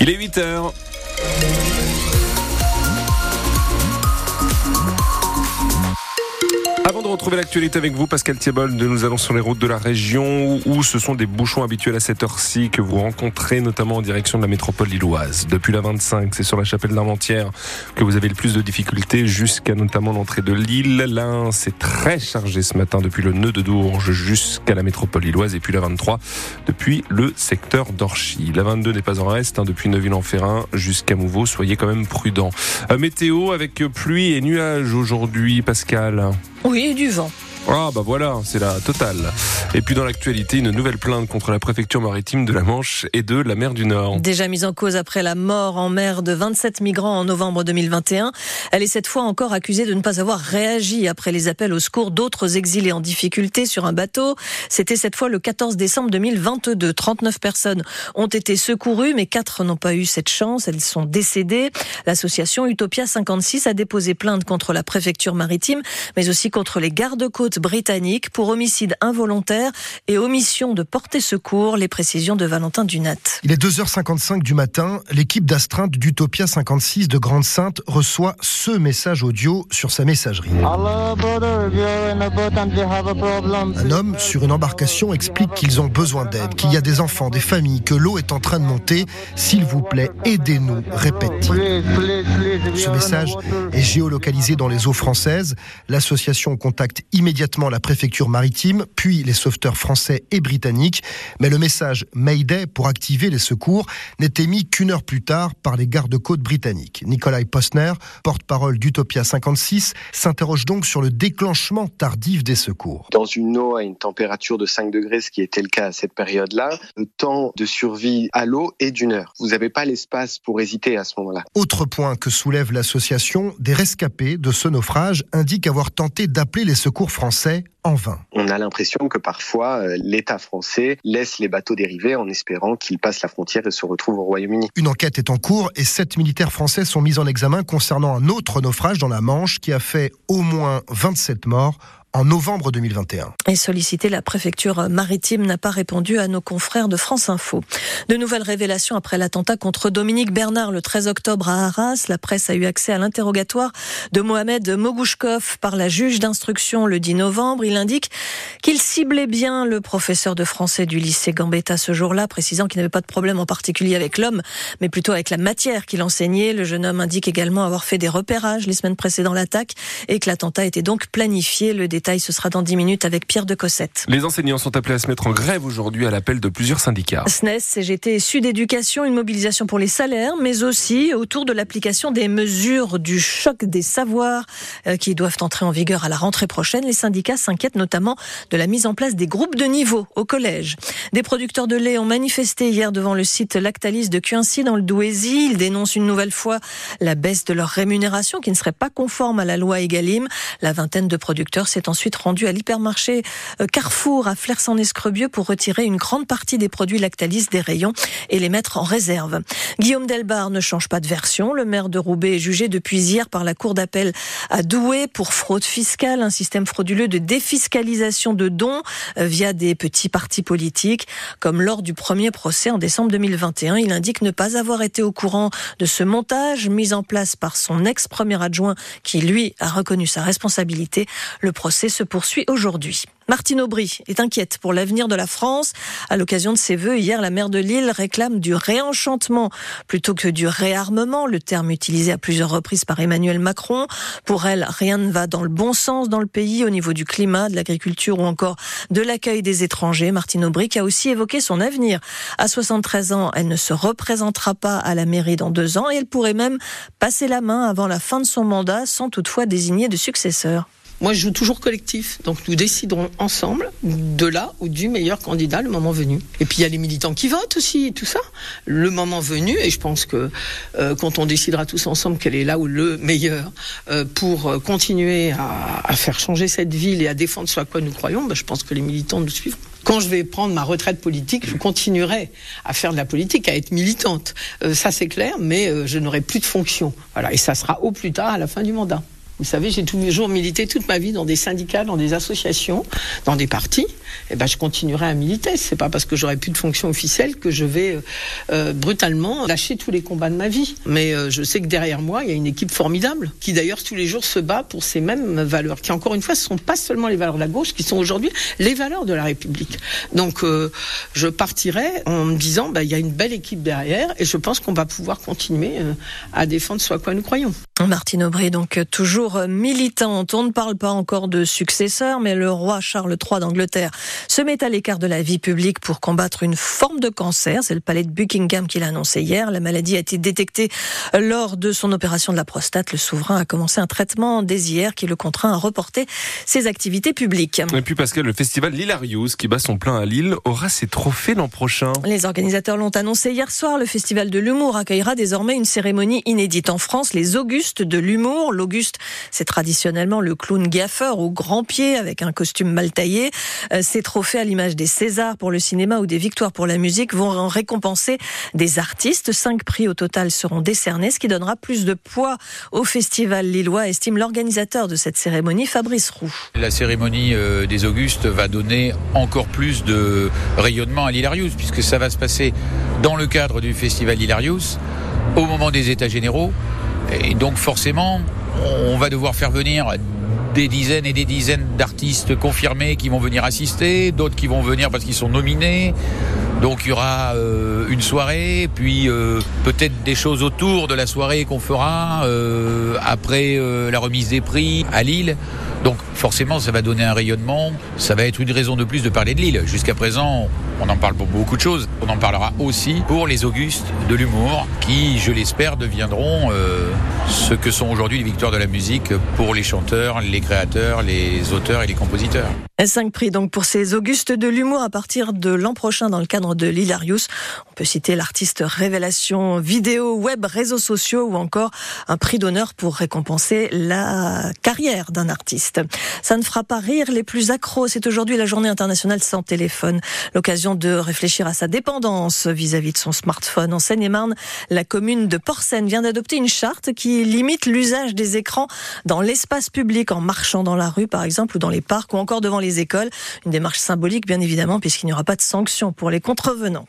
Il est 8 heures. De retrouver l'actualité avec vous, Pascal Thiebold, nous allons sur les routes de la région où ce sont des bouchons habituels à cette heure-ci que vous rencontrez, notamment en direction de la métropole lilloise. Depuis la 25, c'est sur la chapelle d'Armentières que vous avez le plus de difficultés, jusqu'à notamment l'entrée de Lille. Là, c'est très chargé ce matin depuis le nœud de Dourges jusqu'à la métropole lilloise. Et puis la 23, depuis le secteur d'Orchy. La 22 n'est pas en reste, hein, depuis Neuville-en-Ferrin jusqu'à Mouveau. Soyez quand même prudents. Euh, météo avec pluie et nuages aujourd'hui, Pascal. Oui, du vent. Ah bah voilà, c'est la totale. Et puis dans l'actualité, une nouvelle plainte contre la préfecture maritime de la Manche et de la mer du Nord. Déjà mise en cause après la mort en mer de 27 migrants en novembre 2021, elle est cette fois encore accusée de ne pas avoir réagi après les appels au secours d'autres exilés en difficulté sur un bateau. C'était cette fois le 14 décembre 2022. 39 personnes ont été secourues, mais 4 n'ont pas eu cette chance. Elles sont décédées. L'association Utopia 56 a déposé plainte contre la préfecture maritime, mais aussi contre les gardes-côtes britannique pour homicide involontaire et omission de porter secours. Les précisions de Valentin Dunat. Il est 2h55 du matin. L'équipe d'astreinte d'Utopia 56 de Grande-Sainte reçoit ce message audio sur sa messagerie. Un homme sur une embarcation explique qu'ils ont besoin d'aide, qu'il y a des enfants, des familles, que l'eau est en train de monter. S'il vous plaît, aidez-nous, répète-t-il. Ce message est géolocalisé dans les eaux françaises. L'association contacte immédiatement la préfecture maritime, puis les sauveteurs français et britanniques. Mais le message Mayday pour activer les secours n'est émis qu'une heure plus tard par les gardes-côtes britanniques. Nikolai Postner, porte-parole d'Utopia 56, s'interroge donc sur le déclenchement tardif des secours. Dans une eau à une température de 5 degrés, ce qui était le cas à cette période-là, le temps de survie à l'eau est d'une heure. Vous n'avez pas l'espace pour hésiter à ce moment-là. Autre point que soulève l'association, des rescapés de ce naufrage indiquent avoir tenté d'appeler les secours français Français en vain. On a l'impression que parfois euh, l'État français laisse les bateaux dériver en espérant qu'ils passent la frontière et se retrouvent au Royaume-Uni. Une enquête est en cours et sept militaires français sont mis en examen concernant un autre naufrage dans la Manche qui a fait au moins 27 morts en novembre 2021. Et sollicité, la préfecture maritime n'a pas répondu à nos confrères de France Info. De nouvelles révélations après l'attentat contre Dominique Bernard le 13 octobre à Arras. La presse a eu accès à l'interrogatoire de Mohamed Mogouchkov par la juge d'instruction le 10 novembre. Il indique qu'il ciblait bien le professeur de français du lycée Gambetta ce jour-là, précisant qu'il n'avait pas de problème en particulier avec l'homme, mais plutôt avec la matière qu'il enseignait. Le jeune homme indique également avoir fait des repérages les semaines précédant l'attaque et que l'attentat était donc planifié. Le ce sera dans 10 minutes avec Pierre de Cossette. Les enseignants sont appelés à se mettre en grève aujourd'hui à l'appel de plusieurs syndicats. SNES, CGT et Sud Éducation, une mobilisation pour les salaires, mais aussi autour de l'application des mesures du choc des savoirs euh, qui doivent entrer en vigueur à la rentrée prochaine. Les syndicats s'inquiètent notamment de la mise en place des groupes de niveau au collège. Des producteurs de lait ont manifesté hier devant le site Lactalis de Cuincy dans le Douaisis. Ils dénoncent une nouvelle fois la baisse de leur rémunération qui ne serait pas conforme à la loi Egalim. La vingtaine de producteurs s'est ensuite rendu à l'hypermarché euh, Carrefour à Flers-en-Escrebieux pour retirer une grande partie des produits Lactalis des rayons et les mettre en réserve. Guillaume Delbar ne change pas de version. Le maire de Roubaix est jugé depuis hier par la cour d'appel à Douai pour fraude fiscale, un système frauduleux de défiscalisation de dons euh, via des petits partis politiques. Comme lors du premier procès en décembre 2021, il indique ne pas avoir été au courant de ce montage mis en place par son ex-premier adjoint qui, lui, a reconnu sa responsabilité. Le procès se poursuit aujourd'hui. Martine Aubry est inquiète pour l'avenir de la France. À l'occasion de ses vœux, hier, la maire de Lille réclame du réenchantement plutôt que du réarmement, le terme utilisé à plusieurs reprises par Emmanuel Macron. Pour elle, rien ne va dans le bon sens dans le pays au niveau du climat, de l'agriculture ou encore de l'accueil des étrangers. Martine Aubry a aussi évoqué son avenir. À 73 ans, elle ne se représentera pas à la mairie dans deux ans et elle pourrait même passer la main avant la fin de son mandat sans toutefois désigner de successeur. Moi, je joue toujours collectif, donc nous déciderons ensemble de là ou du meilleur candidat le moment venu. Et puis il y a les militants qui votent aussi, tout ça. Le moment venu, et je pense que euh, quand on décidera tous ensemble quel est là où le meilleur euh, pour continuer à, faire changer cette ville et à défendre ce à quoi nous croyons, ben, je pense que les militants nous suivront. Quand je vais prendre ma retraite politique, je continuerai à faire de la politique, à être militante. Euh, ça c'est clair, mais je n'aurai plus de fonction. Voilà, et ça sera au plus tard à la fin du mandat. Vous savez, j'ai toujours milité toute ma vie dans des syndicats, dans des associations, dans des partis. Et eh ben, je continuerai à militer. C'est pas parce que j'aurai plus de fonction officielle que je vais euh, brutalement lâcher tous les combats de ma vie. Mais euh, je sais que derrière moi, il y a une équipe formidable qui d'ailleurs tous les jours se bat pour ces mêmes valeurs, qui encore une fois, ce sont pas seulement les valeurs de la gauche, qui sont aujourd'hui les valeurs de la République. Donc, euh, je partirai en me disant, bah, il y a une belle équipe derrière, et je pense qu'on va pouvoir continuer à défendre ce à quoi nous croyons. Martine Aubry, donc toujours militante. On ne parle pas encore de successeur, mais le roi Charles III d'Angleterre se met à l'écart de la vie publique pour combattre une forme de cancer. C'est le palais de Buckingham qui l'a annoncé hier. La maladie a été détectée lors de son opération de la prostate. Le souverain a commencé un traitement dès hier qui le contraint à reporter ses activités publiques. Et puis Pascal, le festival Lilarius qui bat son plein à Lille aura ses trophées l'an prochain. Les organisateurs l'ont annoncé hier soir. Le festival de l'humour accueillera désormais une cérémonie inédite en France, les Augustes de l'humour. L'Auguste, c'est traditionnellement le clown gaffeur au grand pied avec un costume mal taillé. Euh, ces trophées à l'image des Césars pour le cinéma ou des victoires pour la musique vont récompenser des artistes. Cinq prix au total seront décernés, ce qui donnera plus de poids au festival lillois, estime l'organisateur de cette cérémonie, Fabrice Roux. La cérémonie euh, des Augustes va donner encore plus de rayonnement à l'Hilarius, puisque ça va se passer dans le cadre du festival Hilarius, au moment des États généraux. Et donc forcément, on va devoir faire venir des dizaines et des dizaines d'artistes confirmés qui vont venir assister, d'autres qui vont venir parce qu'ils sont nominés. Donc il y aura euh, une soirée, puis euh, peut-être des choses autour de la soirée qu'on fera euh, après la remise des prix à Lille. Forcément, ça va donner un rayonnement, ça va être une raison de plus de parler de Lille. Jusqu'à présent, on en parle pour beaucoup de choses. On en parlera aussi pour les Augustes de l'humour, qui, je l'espère, deviendront euh, ce que sont aujourd'hui les victoires de la musique pour les chanteurs, les créateurs, les auteurs et les compositeurs. Cinq prix donc pour ces Augustes de l'humour à partir de l'an prochain dans le cadre de l'Hilarius. On peut citer l'artiste révélation vidéo, web, réseaux sociaux ou encore un prix d'honneur pour récompenser la carrière d'un artiste. Ça ne fera pas rire les plus accros. C'est aujourd'hui la journée internationale sans téléphone. L'occasion de réfléchir à sa dépendance vis-à-vis de son smartphone. En Seine-et-Marne, la commune de Porcène vient d'adopter une charte qui limite l'usage des écrans dans l'espace public en marchant dans la rue par exemple ou dans les parcs ou encore devant les écoles. Une démarche symbolique, bien évidemment, puisqu'il n'y aura pas de sanctions pour les contrevenants.